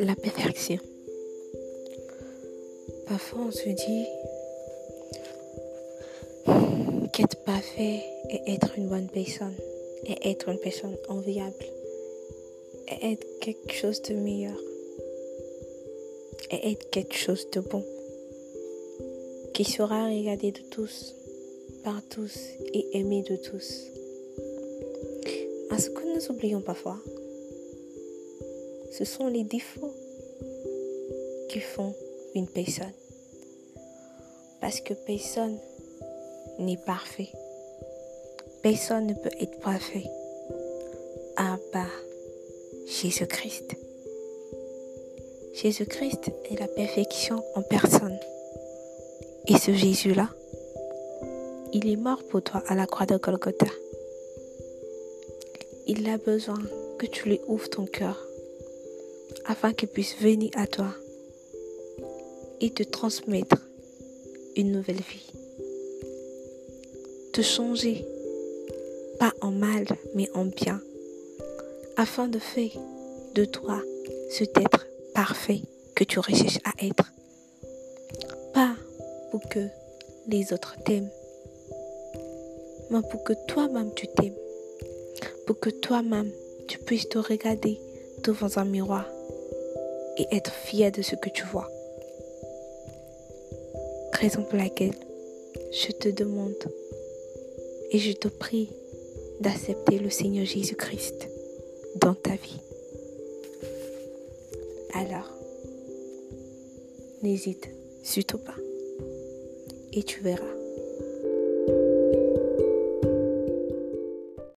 La perfection. Parfois on se dit qu'être parfait et être une bonne personne, et être une personne enviable, et être quelque chose de meilleur, et être quelque chose de bon, qui sera regardé de tous, par tous et aimé de tous. Mais ce que nous oublions parfois, ce sont les défauts qui font une personne. Parce que personne n'est parfait. Personne ne peut être parfait à part Jésus-Christ. Jésus-Christ est la perfection en personne. Et ce Jésus-là, il est mort pour toi à la croix de Golgotha. Il a besoin que tu lui ouvres ton cœur afin qu'il puisse venir à toi et te transmettre une nouvelle vie. Te changer, pas en mal, mais en bien, afin de faire de toi ce être parfait que tu recherches à être. Pas pour que les autres t'aiment, pour que toi-même tu t'aimes, pour que toi-même tu puisses te regarder devant un miroir et être fier de ce que tu vois. Raison pour laquelle je te demande et je te prie d'accepter le Seigneur Jésus-Christ dans ta vie. Alors, n'hésite surtout pas et tu verras